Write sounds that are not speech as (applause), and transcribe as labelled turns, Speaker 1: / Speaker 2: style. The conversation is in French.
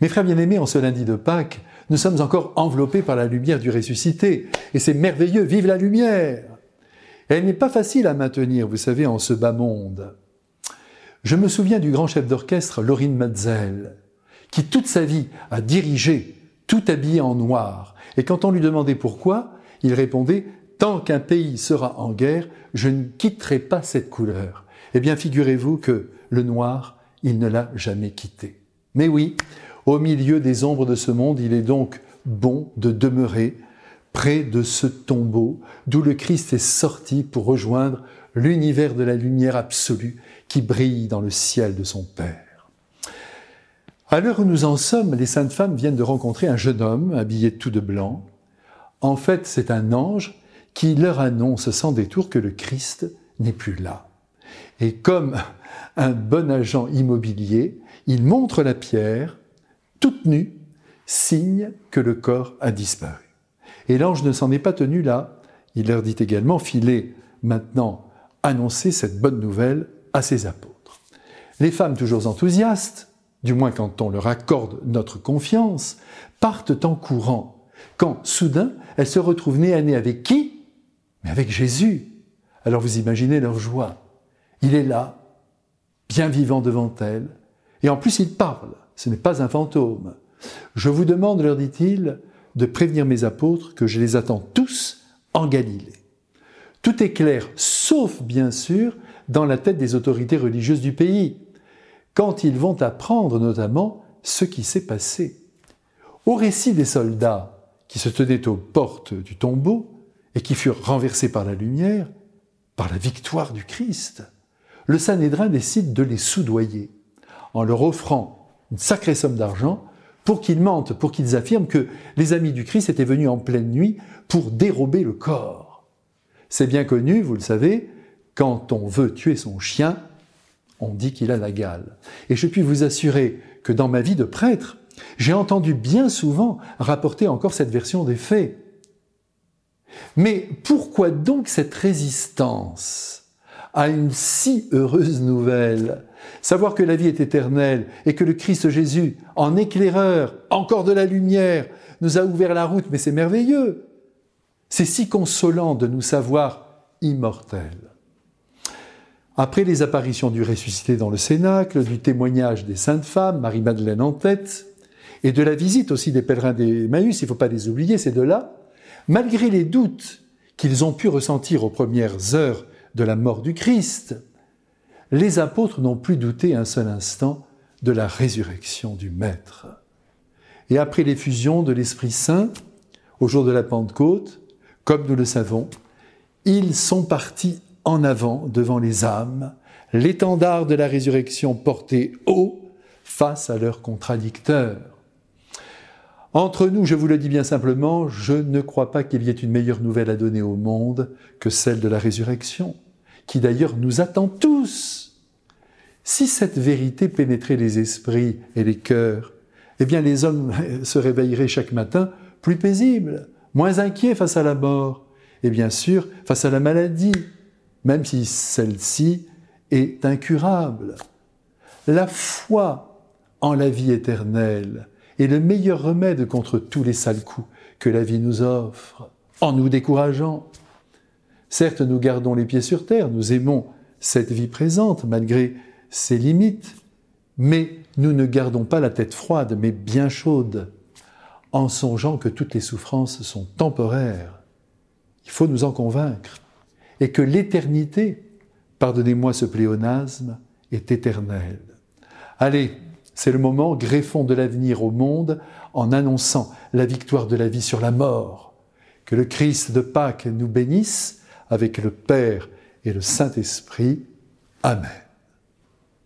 Speaker 1: Mes frères bien-aimés, en ce lundi de Pâques, nous sommes encore enveloppés par la lumière du ressuscité. Et c'est merveilleux, vive la lumière Elle n'est pas facile à maintenir, vous savez, en ce bas monde. Je me souviens du grand chef d'orchestre, Laurine Matzel, qui toute sa vie a dirigé, tout habillé en noir. Et quand on lui demandait pourquoi, il répondait Tant qu'un pays sera en guerre, je ne quitterai pas cette couleur. Eh bien, figurez-vous que le noir, il ne l'a jamais quitté. Mais oui, au milieu des ombres de ce monde, il est donc bon de demeurer près de ce tombeau d'où le Christ est sorti pour rejoindre l'univers de la lumière absolue qui brille dans le ciel de son Père. À l'heure où nous en sommes, les saintes femmes viennent de rencontrer un jeune homme habillé tout de blanc. En fait, c'est un ange qui leur annonce sans détour que le Christ n'est plus là. Et comme un bon agent immobilier, il montre la pierre toute nue, signe que le corps a disparu. Et l'ange ne s'en est pas tenu là. Il leur dit également, filez maintenant annoncer cette bonne nouvelle à ses apôtres. Les femmes toujours enthousiastes, du moins quand on leur accorde notre confiance, partent en courant, quand soudain elles se retrouvent nez à nez avec qui? Mais avec Jésus. Alors vous imaginez leur joie. Il est là, bien vivant devant elles, et en plus il parle ce n'est pas un fantôme. Je vous demande, leur dit-il, de prévenir mes apôtres que je les attends tous en Galilée. Tout est clair, sauf bien sûr dans la tête des autorités religieuses du pays, quand ils vont apprendre notamment ce qui s'est passé. Au récit des soldats qui se tenaient aux portes du tombeau et qui furent renversés par la lumière, par la victoire du Christ, le Sanhédrin décide de les soudoyer en leur offrant une sacrée somme d'argent pour qu'ils mentent, pour qu'ils affirment que les amis du Christ étaient venus en pleine nuit pour dérober le corps. C'est bien connu, vous le savez, quand on veut tuer son chien, on dit qu'il a la gale. Et je puis vous assurer que dans ma vie de prêtre, j'ai entendu bien souvent rapporter encore cette version des faits. Mais pourquoi donc cette résistance? À une si heureuse nouvelle Savoir que la vie est éternelle et que le Christ Jésus, en éclaireur, encore de la lumière, nous a ouvert la route, mais c'est merveilleux. C'est si consolant de nous savoir immortels. Après les apparitions du ressuscité dans le Cénacle, du témoignage des saintes femmes, Marie-Madeleine en tête, et de la visite aussi des pèlerins d'Emmaüs, il ne faut pas les oublier, c'est de là, malgré les doutes qu'ils ont pu ressentir aux premières heures de la mort du Christ, les apôtres n'ont plus douté un seul instant de la résurrection du Maître. Et après l'effusion de l'Esprit Saint, au jour de la Pentecôte, comme nous le savons, ils sont partis en avant devant les âmes, l'étendard de la résurrection porté haut face à leurs contradicteurs. Entre nous, je vous le dis bien simplement, je ne crois pas qu'il y ait une meilleure nouvelle à donner au monde que celle de la résurrection, qui d'ailleurs nous attend tous si cette vérité pénétrait les esprits et les cœurs, eh bien les hommes (laughs) se réveilleraient chaque matin plus paisibles, moins inquiets face à la mort, et bien sûr face à la maladie, même si celle-ci est incurable. La foi en la vie éternelle est le meilleur remède contre tous les sales coups que la vie nous offre, en nous décourageant. Certes, nous gardons les pieds sur terre, nous aimons cette vie présente malgré ses limites, mais nous ne gardons pas la tête froide, mais bien chaude, en songeant que toutes les souffrances sont temporaires. Il faut nous en convaincre. Et que l'éternité, pardonnez-moi ce pléonasme, est éternelle. Allez, c'est le moment, greffons de l'avenir au monde en annonçant la victoire de la vie sur la mort. Que le Christ de Pâques nous bénisse avec le Père et le Saint-Esprit. Amen.